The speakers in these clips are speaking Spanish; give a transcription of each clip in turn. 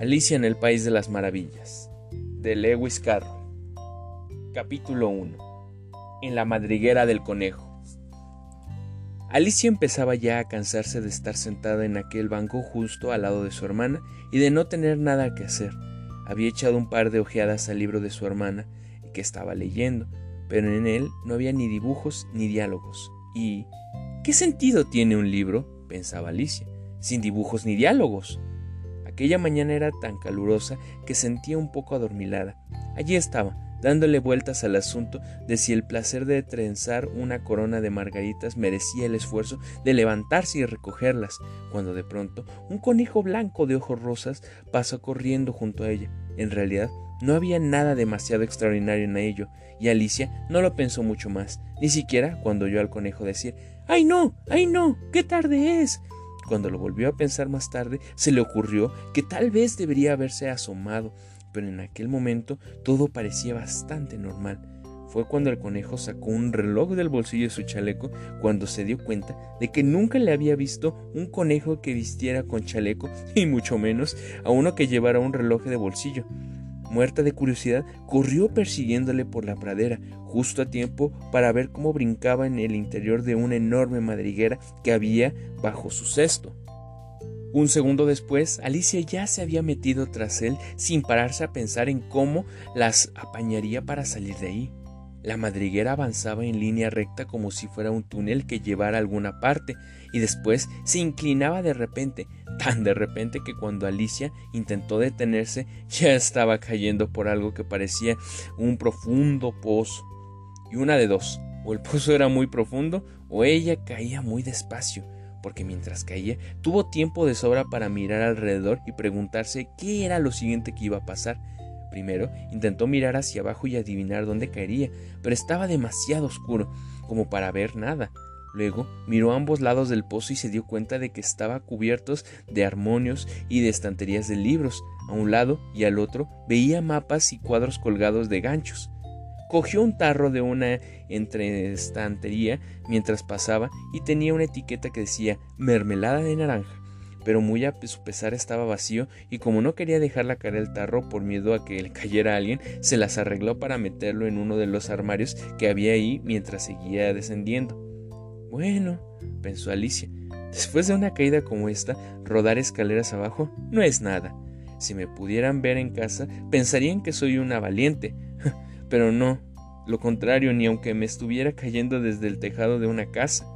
Alicia en el País de las Maravillas, de Lewis Carroll. Capítulo 1. En la madriguera del conejo. Alicia empezaba ya a cansarse de estar sentada en aquel banco justo al lado de su hermana y de no tener nada que hacer. Había echado un par de ojeadas al libro de su hermana que estaba leyendo, pero en él no había ni dibujos ni diálogos. ¿Y qué sentido tiene un libro? pensaba Alicia, sin dibujos ni diálogos. Aquella mañana era tan calurosa que sentía un poco adormilada. Allí estaba, dándole vueltas al asunto de si el placer de trenzar una corona de margaritas merecía el esfuerzo de levantarse y recogerlas, cuando de pronto un conejo blanco de ojos rosas pasó corriendo junto a ella. En realidad, no había nada demasiado extraordinario en ello, y Alicia no lo pensó mucho más, ni siquiera cuando oyó al conejo decir ¡Ay no! ¡Ay no! ¡Qué tarde es! Cuando lo volvió a pensar más tarde, se le ocurrió que tal vez debería haberse asomado, pero en aquel momento todo parecía bastante normal. Fue cuando el conejo sacó un reloj del bolsillo de su chaleco cuando se dio cuenta de que nunca le había visto un conejo que vistiera con chaleco y mucho menos a uno que llevara un reloj de bolsillo. Muerta de curiosidad, corrió persiguiéndole por la pradera, justo a tiempo para ver cómo brincaba en el interior de una enorme madriguera que había bajo su cesto. Un segundo después, Alicia ya se había metido tras él sin pararse a pensar en cómo las apañaría para salir de ahí. La madriguera avanzaba en línea recta como si fuera un túnel que llevara a alguna parte, y después se inclinaba de repente, tan de repente que cuando Alicia intentó detenerse ya estaba cayendo por algo que parecía un profundo pozo. Y una de dos, o el pozo era muy profundo o ella caía muy despacio, porque mientras caía tuvo tiempo de sobra para mirar alrededor y preguntarse qué era lo siguiente que iba a pasar. Primero intentó mirar hacia abajo y adivinar dónde caería, pero estaba demasiado oscuro como para ver nada. Luego miró a ambos lados del pozo y se dio cuenta de que estaba cubiertos de armonios y de estanterías de libros. A un lado y al otro veía mapas y cuadros colgados de ganchos. Cogió un tarro de una entreestantería mientras pasaba y tenía una etiqueta que decía mermelada de naranja pero muy a su pesar estaba vacío y como no quería dejarla caer el tarro por miedo a que le cayera alguien, se las arregló para meterlo en uno de los armarios que había ahí mientras seguía descendiendo. Bueno, pensó Alicia, después de una caída como esta, rodar escaleras abajo no es nada. Si me pudieran ver en casa, pensarían que soy una valiente. Pero no, lo contrario, ni aunque me estuviera cayendo desde el tejado de una casa,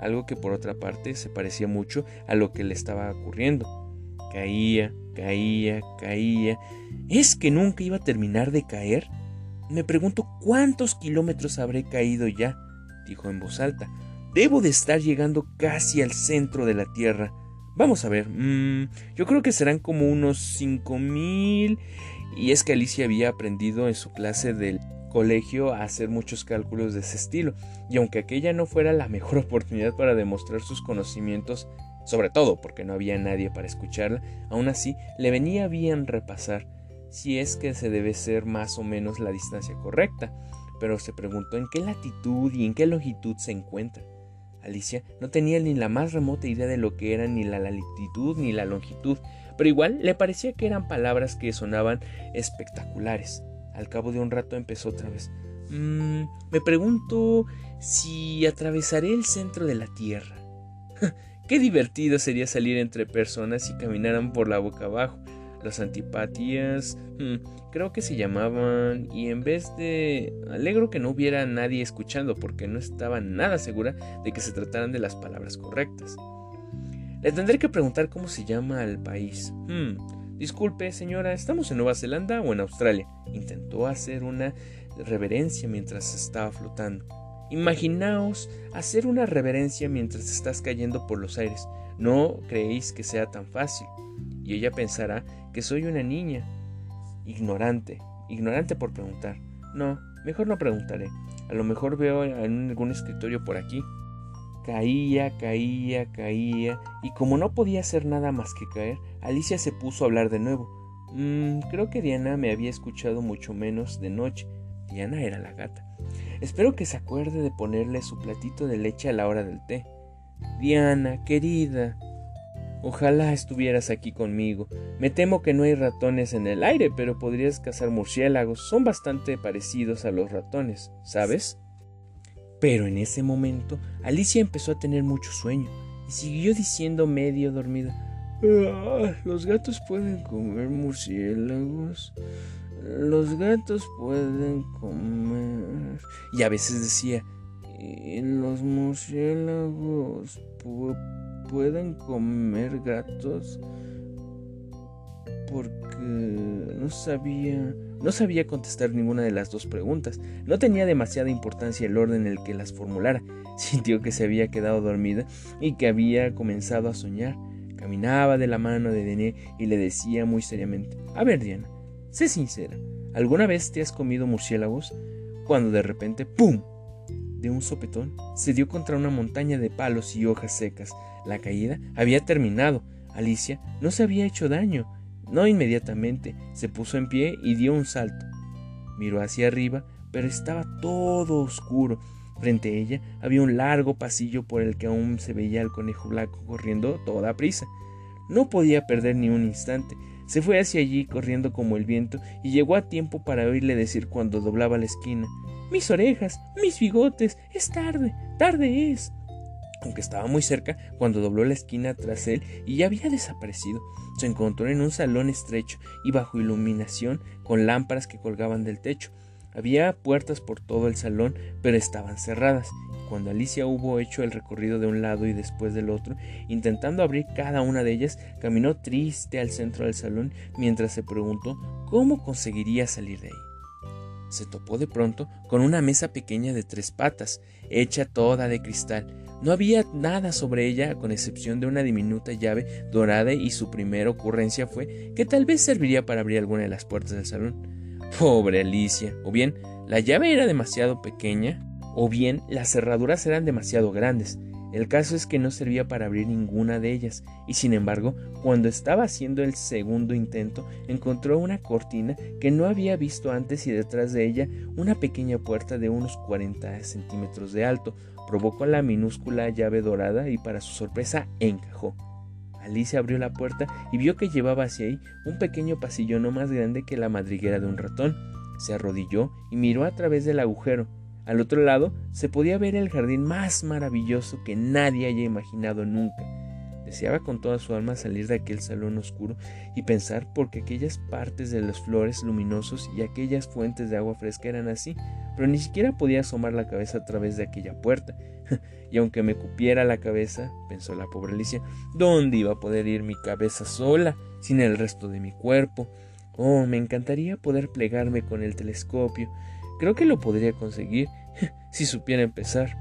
algo que por otra parte se parecía mucho a lo que le estaba ocurriendo. Caía, caía, caía. ¿Es que nunca iba a terminar de caer? Me pregunto cuántos kilómetros habré caído ya, dijo en voz alta. Debo de estar llegando casi al centro de la Tierra. Vamos a ver, mm, yo creo que serán como unos cinco mil. Y es que Alicia había aprendido en su clase del colegio a hacer muchos cálculos de ese estilo, y aunque aquella no fuera la mejor oportunidad para demostrar sus conocimientos, sobre todo porque no había nadie para escucharla, aún así le venía bien repasar si es que se debe ser más o menos la distancia correcta, pero se preguntó en qué latitud y en qué longitud se encuentra. Alicia no tenía ni la más remota idea de lo que era ni la latitud ni la longitud, pero igual le parecía que eran palabras que sonaban espectaculares. Al cabo de un rato empezó otra vez. Mm, me pregunto si atravesaré el centro de la Tierra. Qué divertido sería salir entre personas y caminaran por la boca abajo. Las antipatías, hmm, creo que se llamaban, y en vez de... Alegro que no hubiera nadie escuchando porque no estaba nada segura de que se trataran de las palabras correctas. Le tendré que preguntar cómo se llama el país. Hmm, disculpe, señora, ¿estamos en Nueva Zelanda o en Australia? Intentó hacer una reverencia mientras estaba flotando. Imaginaos hacer una reverencia mientras estás cayendo por los aires. No creéis que sea tan fácil. Y ella pensará que soy una niña. Ignorante. Ignorante por preguntar. No, mejor no preguntaré. A lo mejor veo en algún escritorio por aquí. Caía, caía, caía, y como no podía hacer nada más que caer, Alicia se puso a hablar de nuevo. Mm, creo que Diana me había escuchado mucho menos de noche. Diana era la gata. Espero que se acuerde de ponerle su platito de leche a la hora del té. Diana, querida. Ojalá estuvieras aquí conmigo. Me temo que no hay ratones en el aire, pero podrías cazar murciélagos. Son bastante parecidos a los ratones, ¿sabes? Pero en ese momento Alicia empezó a tener mucho sueño y siguió diciendo medio dormida ah, Los gatos pueden comer murciélagos. Los gatos pueden comer. Y a veces decía los murciélagos pueden comer gatos porque no sabía no sabía contestar ninguna de las dos preguntas. No tenía demasiada importancia el orden en el que las formulara. Sintió que se había quedado dormida y que había comenzado a soñar. Caminaba de la mano de Dené y le decía muy seriamente: A ver, Diana, sé sincera. ¿Alguna vez te has comido murciélagos? Cuando de repente, ¡pum! De un sopetón, se dio contra una montaña de palos y hojas secas. La caída había terminado. Alicia no se había hecho daño. No inmediatamente se puso en pie y dio un salto. Miró hacia arriba, pero estaba todo oscuro. Frente a ella había un largo pasillo por el que aún se veía al conejo blanco corriendo toda prisa. No podía perder ni un instante. Se fue hacia allí corriendo como el viento y llegó a tiempo para oírle decir cuando doblaba la esquina Mis orejas, mis bigotes, es tarde, tarde es aunque estaba muy cerca cuando dobló la esquina tras él y ya había desaparecido. Se encontró en un salón estrecho y bajo iluminación con lámparas que colgaban del techo. Había puertas por todo el salón, pero estaban cerradas. Cuando Alicia hubo hecho el recorrido de un lado y después del otro, intentando abrir cada una de ellas, caminó triste al centro del salón mientras se preguntó cómo conseguiría salir de ahí se topó de pronto con una mesa pequeña de tres patas, hecha toda de cristal, no había nada sobre ella con excepción de una diminuta llave dorada y su primera ocurrencia fue que tal vez serviría para abrir alguna de las puertas del salón. Pobre Alicia. O bien la llave era demasiado pequeña, o bien las cerraduras eran demasiado grandes. El caso es que no servía para abrir ninguna de ellas, y sin embargo, cuando estaba haciendo el segundo intento, encontró una cortina que no había visto antes y detrás de ella una pequeña puerta de unos 40 centímetros de alto, Provocó la minúscula llave dorada y para su sorpresa encajó. Alicia abrió la puerta y vio que llevaba hacia ahí un pequeño pasillo no más grande que la madriguera de un ratón. Se arrodilló y miró a través del agujero. Al otro lado se podía ver el jardín más maravilloso que nadie haya imaginado nunca. Deseaba con toda su alma salir de aquel salón oscuro y pensar por qué aquellas partes de las flores luminosos y aquellas fuentes de agua fresca eran así, pero ni siquiera podía asomar la cabeza a través de aquella puerta. y aunque me cupiera la cabeza, pensó la pobre Alicia, ¿dónde iba a poder ir mi cabeza sola, sin el resto de mi cuerpo? Oh, me encantaría poder plegarme con el telescopio. Creo que lo podría conseguir si supiera empezar.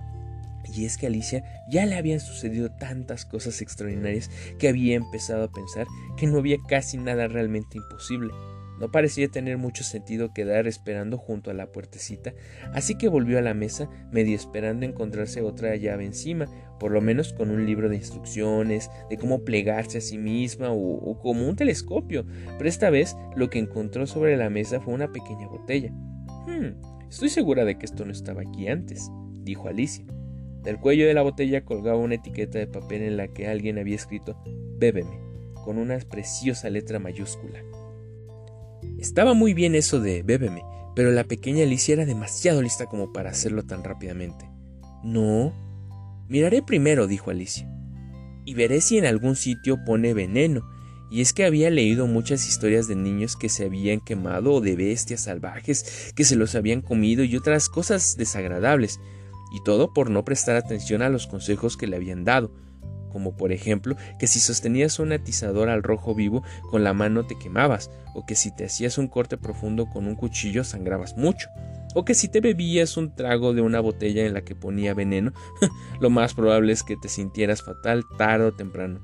Y es que a Alicia ya le habían sucedido tantas cosas extraordinarias que había empezado a pensar que no había casi nada realmente imposible. No parecía tener mucho sentido quedar esperando junto a la puertecita, así que volvió a la mesa, medio esperando encontrarse otra llave encima, por lo menos con un libro de instrucciones, de cómo plegarse a sí misma o, como un telescopio, pero esta vez lo que encontró sobre la mesa fue una pequeña botella. Hmm, estoy segura de que esto no estaba aquí antes, dijo Alicia. Del cuello de la botella colgaba una etiqueta de papel en la que alguien había escrito Bébeme, con una preciosa letra mayúscula. Estaba muy bien eso de Bébeme, pero la pequeña Alicia era demasiado lista como para hacerlo tan rápidamente. No. Miraré primero, dijo Alicia, y veré si en algún sitio pone veneno. Y es que había leído muchas historias de niños que se habían quemado o de bestias salvajes que se los habían comido y otras cosas desagradables, y todo por no prestar atención a los consejos que le habían dado, como por ejemplo que si sostenías un atizador al rojo vivo con la mano te quemabas, o que si te hacías un corte profundo con un cuchillo sangrabas mucho, o que si te bebías un trago de una botella en la que ponía veneno, lo más probable es que te sintieras fatal tarde o temprano.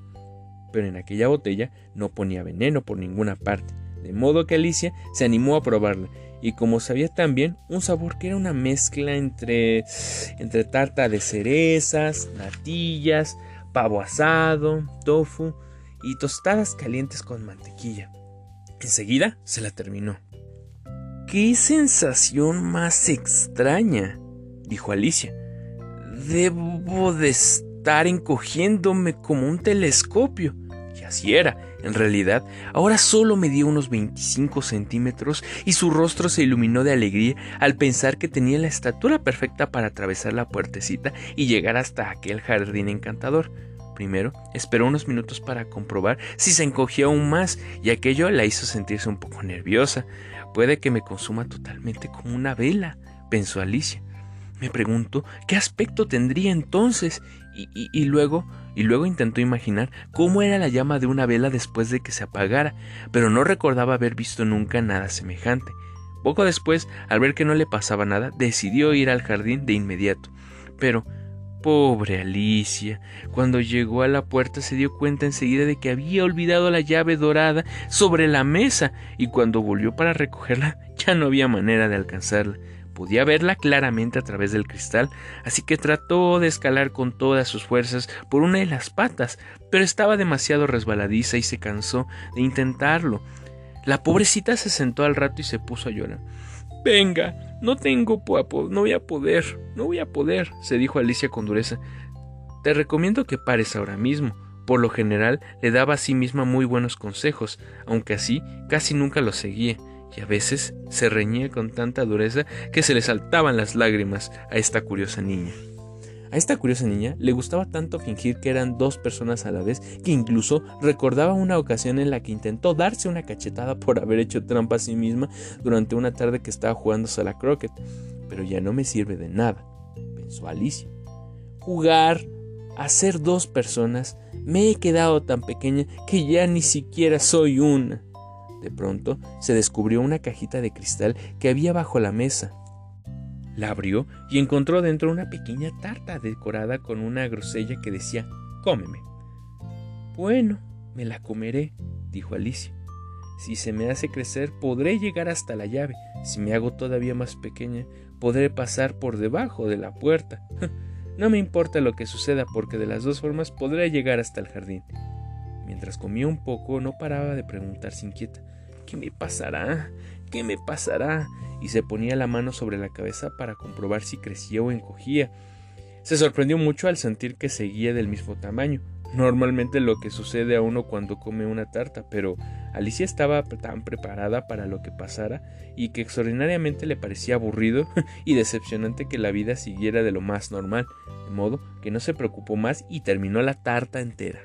Pero en aquella botella no ponía veneno por ninguna parte, de modo que Alicia se animó a probarla y como sabía también un sabor que era una mezcla entre, entre tarta de cerezas, natillas, pavo asado, tofu y tostadas calientes con mantequilla. Enseguida se la terminó. ¡Qué sensación más extraña! dijo Alicia. Debo de estar encogiéndome como un telescopio. Así era. En realidad, ahora solo medía unos 25 centímetros y su rostro se iluminó de alegría al pensar que tenía la estatura perfecta para atravesar la puertecita y llegar hasta aquel jardín encantador. Primero, esperó unos minutos para comprobar si se encogía aún más, y aquello la hizo sentirse un poco nerviosa. Puede que me consuma totalmente como una vela, pensó Alicia. Me pregunto qué aspecto tendría entonces, y, y, luego, y luego intentó imaginar cómo era la llama de una vela después de que se apagara, pero no recordaba haber visto nunca nada semejante. Poco después, al ver que no le pasaba nada, decidió ir al jardín de inmediato. Pero Pobre Alicia. Cuando llegó a la puerta se dio cuenta enseguida de que había olvidado la llave dorada sobre la mesa y cuando volvió para recogerla ya no había manera de alcanzarla. Podía verla claramente a través del cristal, así que trató de escalar con todas sus fuerzas por una de las patas, pero estaba demasiado resbaladiza y se cansó de intentarlo. La pobrecita se sentó al rato y se puso a llorar. Venga, no tengo no voy a poder, no voy a poder, se dijo Alicia con dureza. Te recomiendo que pares ahora mismo. Por lo general le daba a sí misma muy buenos consejos, aunque así casi nunca los seguía, y a veces se reñía con tanta dureza que se le saltaban las lágrimas a esta curiosa niña. A esta curiosa niña le gustaba tanto fingir que eran dos personas a la vez que incluso recordaba una ocasión en la que intentó darse una cachetada por haber hecho trampa a sí misma durante una tarde que estaba jugándose a la croquet. Pero ya no me sirve de nada, pensó Alicia. Jugar a ser dos personas me he quedado tan pequeña que ya ni siquiera soy una. De pronto se descubrió una cajita de cristal que había bajo la mesa. La abrió y encontró dentro una pequeña tarta decorada con una grosella que decía Cómeme. Bueno, me la comeré, dijo Alicia. Si se me hace crecer, podré llegar hasta la llave. Si me hago todavía más pequeña, podré pasar por debajo de la puerta. No me importa lo que suceda, porque de las dos formas podré llegar hasta el jardín. Mientras comía un poco, no paraba de preguntarse inquieta. ¿Qué me pasará? ¿Qué me pasará? y se ponía la mano sobre la cabeza para comprobar si crecía o encogía. Se sorprendió mucho al sentir que seguía del mismo tamaño, normalmente lo que sucede a uno cuando come una tarta, pero Alicia estaba tan preparada para lo que pasara y que extraordinariamente le parecía aburrido y decepcionante que la vida siguiera de lo más normal, de modo que no se preocupó más y terminó la tarta entera.